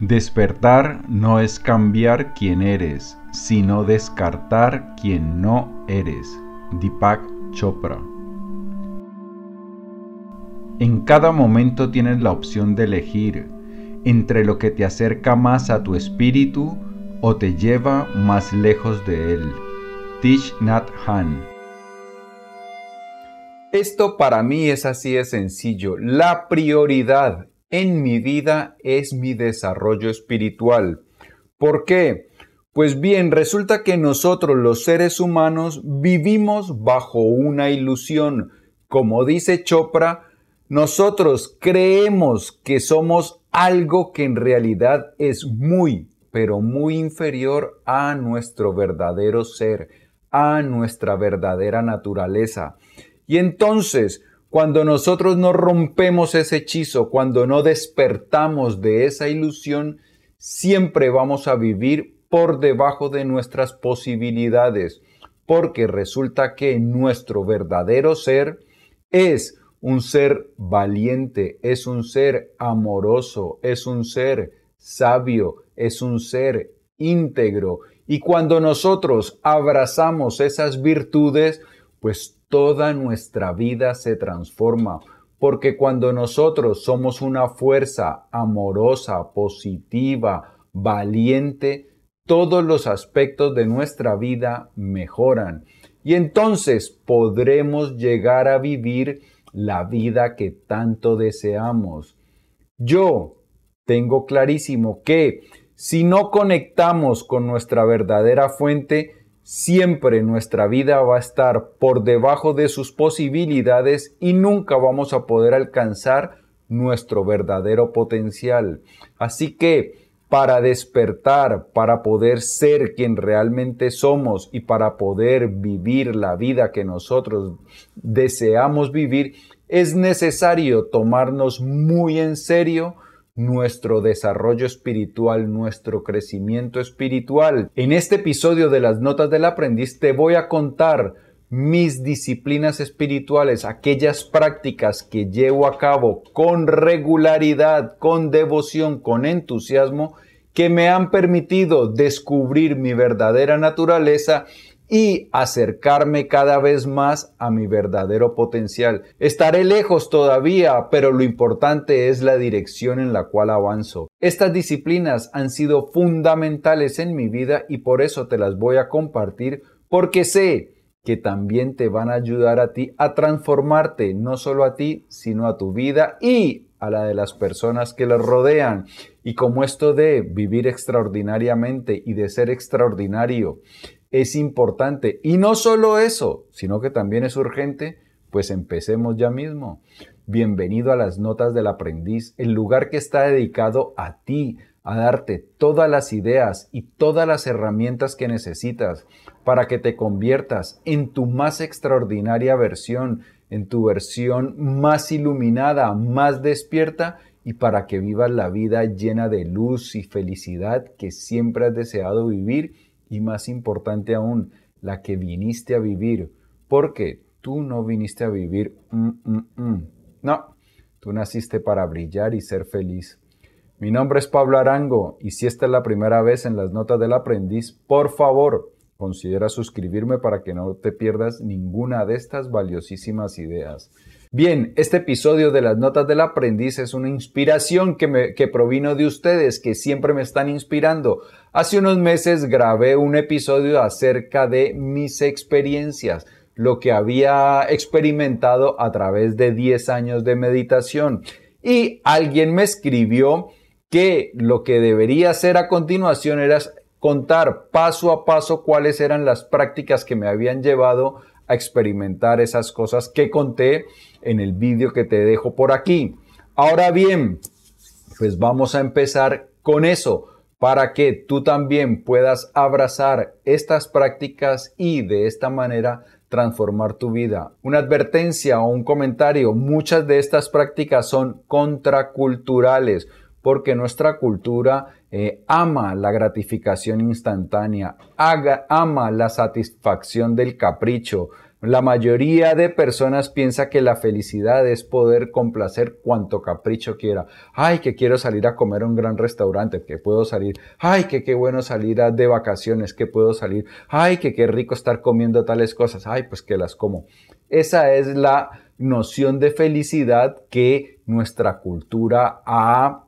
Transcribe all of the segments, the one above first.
Despertar no es cambiar quién eres, sino descartar quien no eres. Deepak Chopra. En cada momento tienes la opción de elegir entre lo que te acerca más a tu espíritu o te lleva más lejos de él. Tish Nat Han. Esto para mí es así de sencillo. La prioridad en mi vida es mi desarrollo espiritual. ¿Por qué? Pues bien, resulta que nosotros los seres humanos vivimos bajo una ilusión. Como dice Chopra, nosotros creemos que somos algo que en realidad es muy, pero muy inferior a nuestro verdadero ser, a nuestra verdadera naturaleza. Y entonces, cuando nosotros no rompemos ese hechizo, cuando no despertamos de esa ilusión, siempre vamos a vivir por debajo de nuestras posibilidades, porque resulta que nuestro verdadero ser es un ser valiente, es un ser amoroso, es un ser sabio, es un ser íntegro. Y cuando nosotros abrazamos esas virtudes, pues toda nuestra vida se transforma. Porque cuando nosotros somos una fuerza amorosa, positiva, valiente, todos los aspectos de nuestra vida mejoran. Y entonces podremos llegar a vivir la vida que tanto deseamos. Yo tengo clarísimo que si no conectamos con nuestra verdadera fuente, siempre nuestra vida va a estar por debajo de sus posibilidades y nunca vamos a poder alcanzar nuestro verdadero potencial. Así que para despertar, para poder ser quien realmente somos y para poder vivir la vida que nosotros deseamos vivir, es necesario tomarnos muy en serio nuestro desarrollo espiritual, nuestro crecimiento espiritual. En este episodio de las Notas del Aprendiz te voy a contar mis disciplinas espirituales, aquellas prácticas que llevo a cabo con regularidad, con devoción, con entusiasmo, que me han permitido descubrir mi verdadera naturaleza y acercarme cada vez más a mi verdadero potencial. Estaré lejos todavía, pero lo importante es la dirección en la cual avanzo. Estas disciplinas han sido fundamentales en mi vida y por eso te las voy a compartir porque sé que también te van a ayudar a ti a transformarte, no solo a ti, sino a tu vida y a la de las personas que los rodean. Y como esto de vivir extraordinariamente y de ser extraordinario es importante. Y no solo eso, sino que también es urgente, pues empecemos ya mismo. Bienvenido a las Notas del Aprendiz, el lugar que está dedicado a ti, a darte todas las ideas y todas las herramientas que necesitas para que te conviertas en tu más extraordinaria versión, en tu versión más iluminada, más despierta y para que vivas la vida llena de luz y felicidad que siempre has deseado vivir y más importante aún, la que viniste a vivir, porque tú no viniste a vivir, mm, mm, mm. no, tú naciste para brillar y ser feliz. Mi nombre es Pablo Arango y si esta es la primera vez en las notas del aprendiz, por favor, considera suscribirme para que no te pierdas ninguna de estas valiosísimas ideas. Bien, este episodio de las notas del aprendiz es una inspiración que, me, provino de ustedes, que siempre me están inspirando. Hace unos meses grabé un episodio acerca de mis experiencias, lo que había experimentado a través de 10 años de meditación. Y alguien me escribió que lo que debería hacer a continuación era contar paso a paso cuáles eran las prácticas que me habían llevado a experimentar esas cosas que conté en el vídeo que te dejo por aquí. Ahora bien, pues vamos a empezar con eso para que tú también puedas abrazar estas prácticas y de esta manera transformar tu vida. Una advertencia o un comentario, muchas de estas prácticas son contraculturales porque nuestra cultura eh, ama la gratificación instantánea, ama la satisfacción del capricho, La mayoría de personas piensa que la felicidad es poder complacer cuanto capricho quiera. Ay, que quiero salir a comer a un gran restaurante, que puedo salir. Ay, que qué bueno salir a de vacaciones, que puedo salir. Ay, que qué rico estar comiendo tales cosas. Ay, pues que las como. Esa es la noción de felicidad que nuestra cultura ha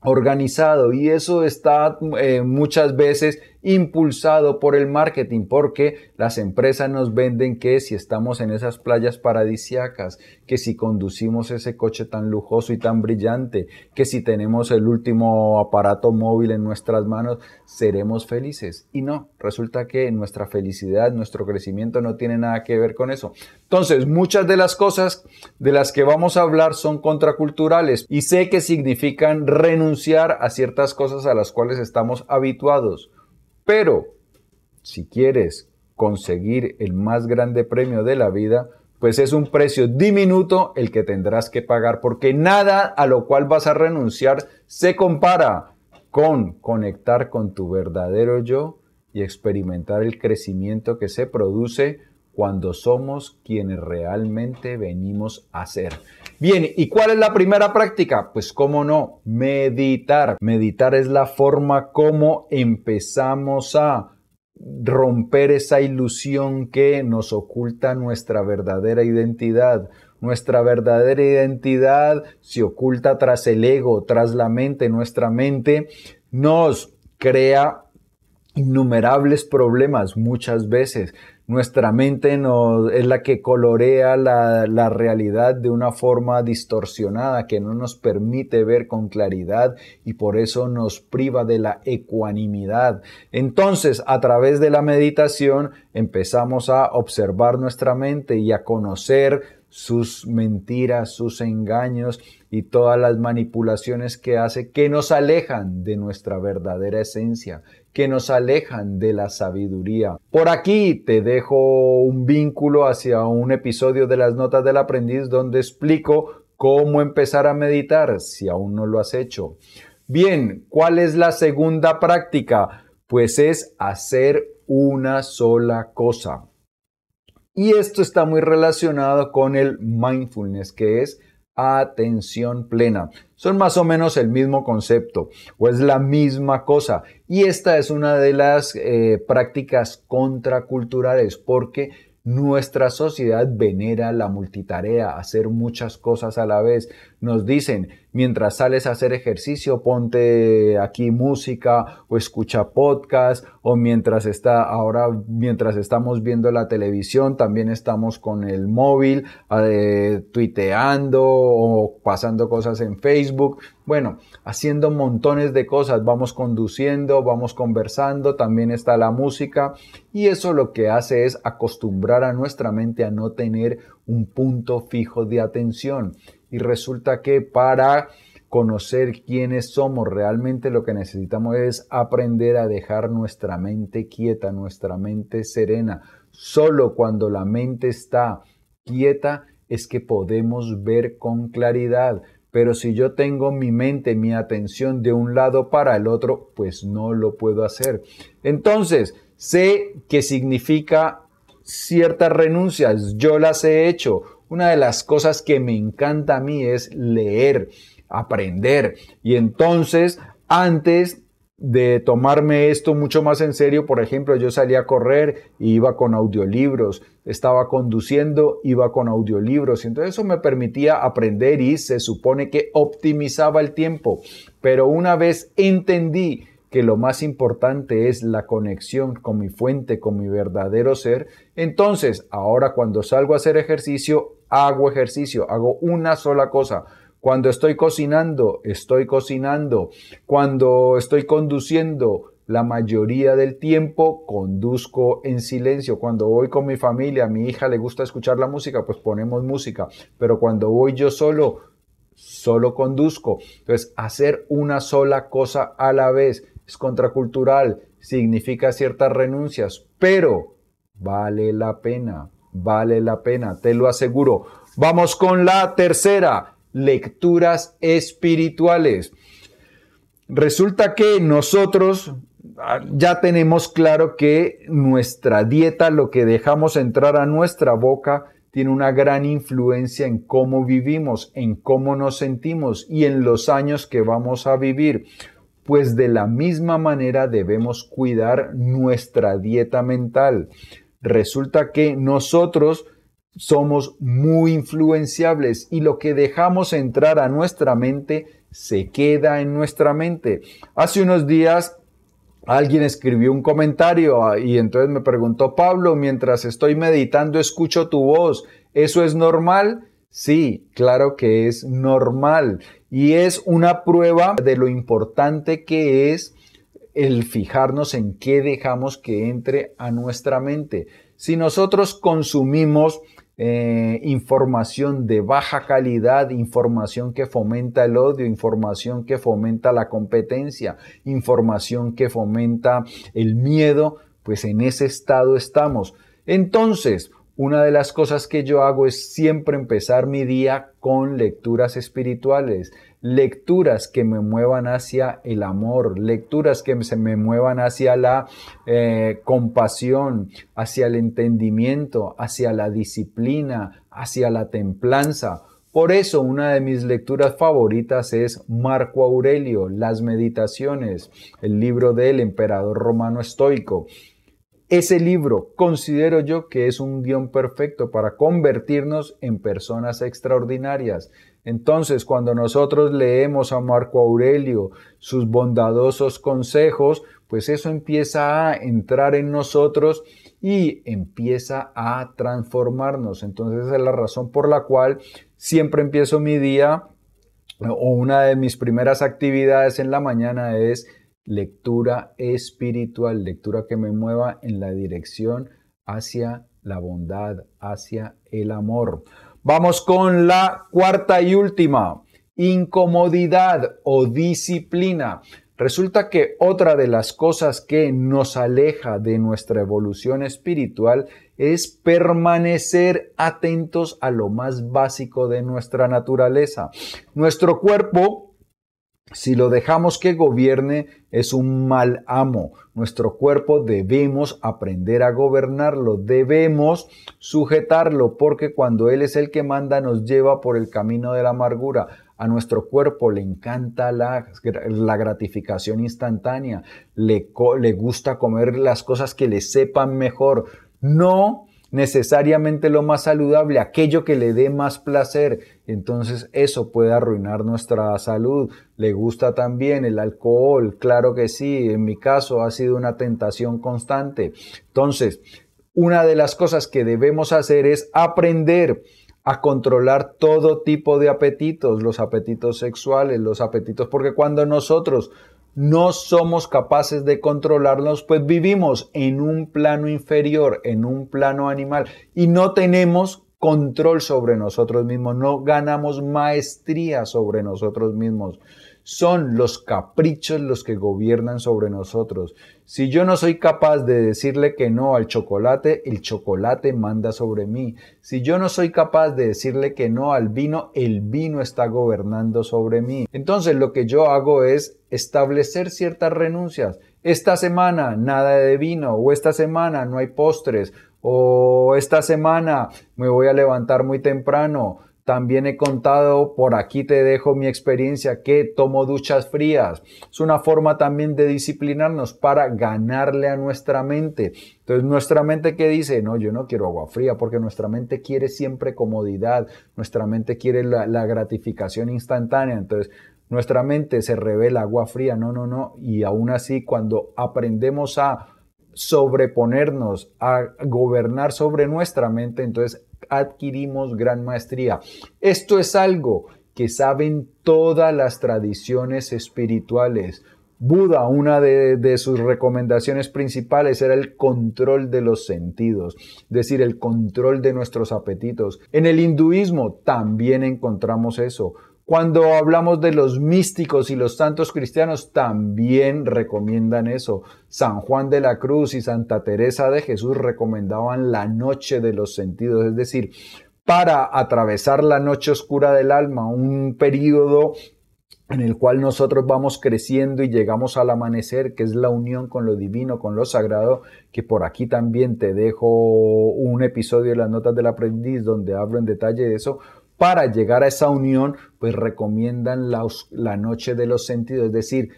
organizado y eso está eh, muchas veces impulsado por el marketing, porque las empresas nos venden que si estamos en esas playas paradisiacas, que si conducimos ese coche tan lujoso y tan brillante, que si tenemos el último aparato móvil en nuestras manos, seremos felices. Y no, resulta que nuestra felicidad, nuestro crecimiento no tiene nada que ver con eso. Entonces, muchas de las cosas de las que vamos a hablar son contraculturales y sé que significan renunciar a ciertas cosas a las cuales estamos habituados. Pero si quieres conseguir el más grande premio de la vida, pues es un precio diminuto el que tendrás que pagar, porque nada a lo cual vas a renunciar se compara con conectar con tu verdadero yo y experimentar el crecimiento que se produce cuando somos quienes realmente venimos a ser. Bien, ¿y cuál es la primera práctica? Pues cómo no, meditar. Meditar es la forma como empezamos a romper esa ilusión que nos oculta nuestra verdadera identidad. Nuestra verdadera identidad se oculta tras el ego, tras la mente. Nuestra mente nos crea innumerables problemas muchas veces. Nuestra mente es la que colorea la, la, realidad de una forma distorsionada que no nos permite ver con claridad y por eso nos priva de la ecuanimidad. Entonces, a través de la meditación empezamos a observar nuestra mente y a conocer sus mentiras, sus engaños y todas las manipulaciones que hace que nos alejan de nuestra verdadera esencia, que nos alejan de la sabiduría. Por aquí te dejo un vínculo hacia un episodio de las notas del aprendiz donde explico cómo empezar a meditar si aún no lo has hecho. Bien, ¿cuál es la segunda práctica? Pues es hacer una sola cosa. Y esto está muy relacionado con el mindfulness, que es atención plena. Son más o menos el mismo concepto o es la misma cosa. Y esta es una de las eh, prácticas contraculturales porque nuestra sociedad venera la multitarea, hacer muchas cosas a la vez. Nos dicen, mientras sales a hacer ejercicio, ponte aquí música o escucha podcast o mientras está ahora mientras estamos viendo la televisión, también estamos con el móvil eh, tuiteando o pasando cosas en Facebook. Bueno, haciendo montones de cosas, vamos conduciendo, vamos conversando, también está la música y eso lo que hace es acostumbrar a nuestra mente a no tener un punto fijo de atención. Y resulta que para conocer quiénes somos realmente lo que necesitamos es aprender a dejar nuestra mente quieta, nuestra mente serena. Solo cuando la mente está quieta es que podemos ver con claridad. Pero si yo tengo mi mente, mi atención de un lado para el otro, pues no lo puedo hacer. Entonces, sé que significa ciertas renuncias, yo las he hecho. Una de las cosas que me encanta a mí es leer, aprender. Y entonces, antes de tomarme esto mucho más en serio, por ejemplo, yo salía a correr y iba con audiolibros, estaba conduciendo, iba con audiolibros, y entonces eso me permitía aprender y se supone que optimizaba el tiempo. Pero una vez entendí que lo más importante es la conexión con mi fuente, con mi verdadero ser, entonces ahora cuando salgo a hacer ejercicio, hago ejercicio, hago una sola cosa cuando estoy cocinando, estoy cocinando. Cuando estoy conduciendo, la mayoría del tiempo conduzco en silencio. Cuando voy con mi familia, a mi hija le gusta escuchar la música, pues ponemos música. Pero cuando voy yo solo, solo conduzco. Entonces, hacer una sola cosa a la vez es contracultural, significa ciertas renuncias, pero vale la pena, vale la pena, te lo aseguro. Vamos con la tercera lecturas espirituales. Resulta que nosotros ah, ya tenemos claro que nuestra dieta, lo que dejamos entrar a nuestra boca, tiene una gran influencia en cómo vivimos, en cómo nos sentimos y en los años que vamos a vivir. Pues de la misma manera debemos cuidar nuestra dieta mental. Resulta que nosotros somos muy influenciables y lo que dejamos entrar a nuestra mente se queda en nuestra mente. Hace unos días alguien escribió un comentario ah, y entonces me preguntó, Pablo, mientras estoy meditando escucho tu voz, ¿eso es normal? Sí, claro que es normal y es una prueba de lo importante que es el fijarnos en qué dejamos que entre a nuestra mente. Si nosotros consumimos eh, información de baja calidad, información que fomenta el odio, información que fomenta la competencia, información que fomenta el miedo, pues en ese estado estamos. Entonces, una de las cosas que yo hago es siempre empezar mi día con lecturas espirituales, lecturas que me muevan hacia el amor, lecturas que se me muevan hacia la eh, compasión, hacia el entendimiento, hacia la disciplina, hacia la templanza. Por eso una de mis lecturas favoritas es Marco Aurelio, Las Meditaciones, el libro del emperador romano estoico. Ese libro considero yo que es un guion perfecto para convertirnos en personas extraordinarias. Entonces, cuando nosotros leemos a Marco Aurelio sus bondadosos consejos, pues eso empieza a entrar en nosotros y empieza a transformarnos. Entonces, esa es la razón por la cual siempre empiezo mi día o una de mis primeras actividades en la mañana es lectura espiritual, lectura que me mueva en la dirección hacia la bondad, hacia el amor. Vamos con la cuarta y última, incomodidad o disciplina. Resulta que otra de las cosas que nos aleja de nuestra evolución espiritual es permanecer atentos a lo más básico de nuestra naturaleza. Nuestro cuerpo si lo dejamos que gobierne, es un mal amo. Nuestro cuerpo debemos aprender a gobernarlo, debemos sujetarlo, porque cuando Él es el que manda, nos lleva por el camino de la amargura. A nuestro cuerpo le encanta la, gratificación instantánea, le gusta comer las cosas que le sepan mejor. No necesariamente lo más saludable, aquello que le dé más placer. Entonces eso puede arruinar nuestra salud. Le gusta también el alcohol, claro que sí, en mi caso ha sido una tentación constante. Entonces, una de las cosas que debemos hacer es aprender a controlar todo tipo de apetitos, los apetitos sexuales, los apetitos, porque cuando nosotros no somos capaces de controlarnos, pues vivimos en un plano inferior, en un plano animal, y no tenemos control sobre nosotros mismos, no ganamos maestría sobre nosotros mismos. Son los caprichos los que gobiernan sobre nosotros. Si yo no soy capaz de decirle que no al chocolate, el chocolate manda sobre mí. Si yo no soy capaz de decirle que no al vino, el vino está gobernando sobre mí. Entonces lo que yo hago es establecer ciertas renuncias. Esta semana nada de vino o esta semana no hay postres o esta semana me voy a levantar muy temprano también he contado, por aquí te dejo mi experiencia, que tomo duchas frías. Es una forma también de disciplinarnos para ganarle a nuestra mente. Entonces, nuestra mente que dice, no, yo no quiero agua fría, porque nuestra mente quiere siempre comodidad, nuestra mente quiere la, la gratificación instantánea. Entonces, nuestra mente se revela agua fría, no, no, no. Y aún así, cuando aprendemos a sobreponernos, a gobernar sobre nuestra mente, entonces adquirimos gran maestría. Esto es algo que saben todas las tradiciones espirituales. Buda, una de, sus recomendaciones principales era el control de los sentidos, es decir, el control de nuestros apetitos. En el hinduismo también encontramos eso. Cuando hablamos de los místicos y los santos cristianos, también recomiendan eso. San Juan de la Cruz y Santa Teresa de Jesús recomendaban la noche de los sentidos, es decir, para atravesar la noche oscura del alma, un periodo en el cual nosotros vamos creciendo y llegamos al amanecer, que es la unión con lo divino, con lo sagrado, que por aquí también te dejo un episodio de las notas del aprendiz donde hablo en detalle de eso. Para llegar a esa unión, pues recomiendan la, noche de los sentidos, es decir,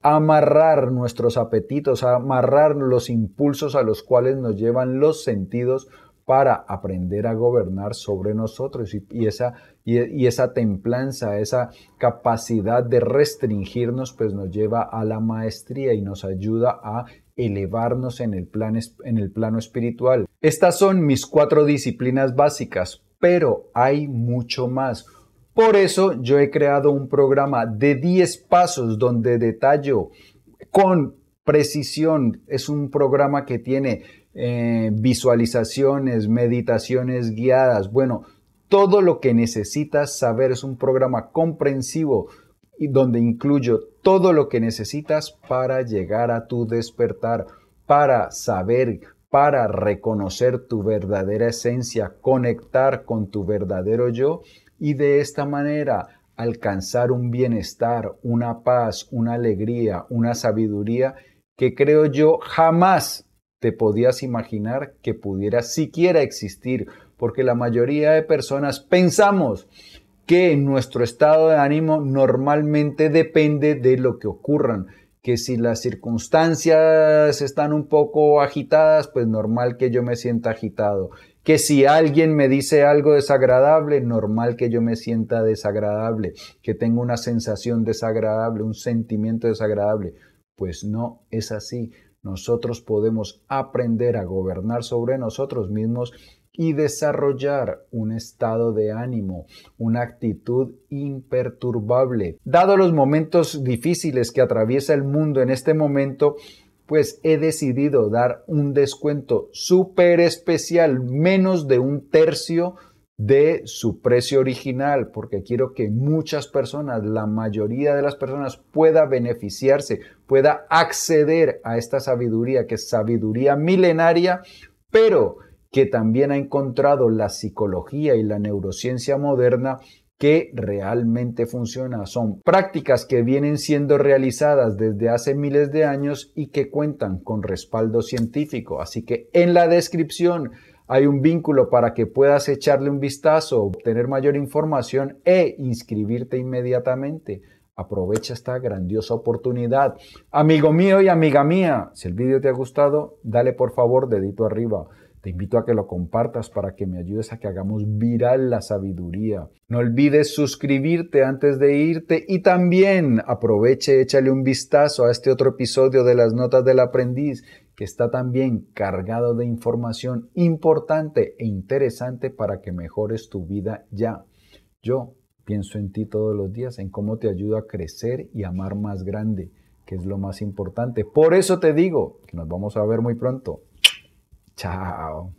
amarrar nuestros apetitos, amarrar los impulsos a los cuales nos llevan los sentidos para aprender a gobernar sobre nosotros y, esa, y, esa templanza, esa capacidad de restringirnos, pues nos lleva a la maestría y nos ayuda a elevarnos en el, plan, en el plano espiritual. Estas son mis cuatro disciplinas básicas, pero hay mucho más. Por eso yo he creado un programa de 10 pasos donde detallo con precisión. Es un programa que tiene eh, visualizaciones, meditaciones guiadas, bueno, todo lo que necesitas saber es un programa comprensivo donde incluyo todo lo que necesitas para llegar a tu despertar, para saber, para reconocer tu verdadera esencia, conectar con tu verdadero yo y de esta manera alcanzar un bienestar, una paz, una alegría, una sabiduría que creo yo jamás te podías imaginar que pudiera siquiera existir, porque la mayoría de personas pensamos que nuestro estado de ánimo normalmente depende de lo que ocurran, que si las circunstancias están un poco agitadas, pues normal que yo me sienta agitado, que si alguien me dice algo desagradable, normal que yo me sienta desagradable, que tengo una sensación desagradable, un sentimiento desagradable. Pues no es así. Nosotros podemos aprender a gobernar sobre nosotros mismos y desarrollar un estado de ánimo, una actitud imperturbable. Dado los momentos difíciles que atraviesa el mundo en este momento, pues he decidido dar un descuento súper especial, menos de un tercio de su precio original, porque quiero que muchas personas, la mayoría de las personas pueda beneficiarse, pueda acceder a esta sabiduría, que es sabiduría milenaria, pero que también ha encontrado la psicología y la neurociencia moderna que realmente funciona. Son prácticas que vienen siendo realizadas desde hace miles de años y que cuentan con respaldo científico. Así que en la descripción hay un vínculo para que puedas echarle un vistazo, obtener mayor información e inscribirte inmediatamente. Aprovecha esta grandiosa oportunidad. Amigo mío y amiga mía, si el vídeo te ha gustado, dale por favor dedito arriba. Te invito a que lo compartas para que me ayudes a que hagamos viral la sabiduría. No olvides suscribirte antes de irte y también aproveche, échale un vistazo a este otro episodio de las notas del aprendiz que está también cargado de información importante e interesante para que mejores tu vida ya. Yo pienso en ti todos los días, en cómo te ayudo a crecer y amar más grande, que es lo más importante. Por eso te digo que nos vamos a ver muy pronto. 查哦。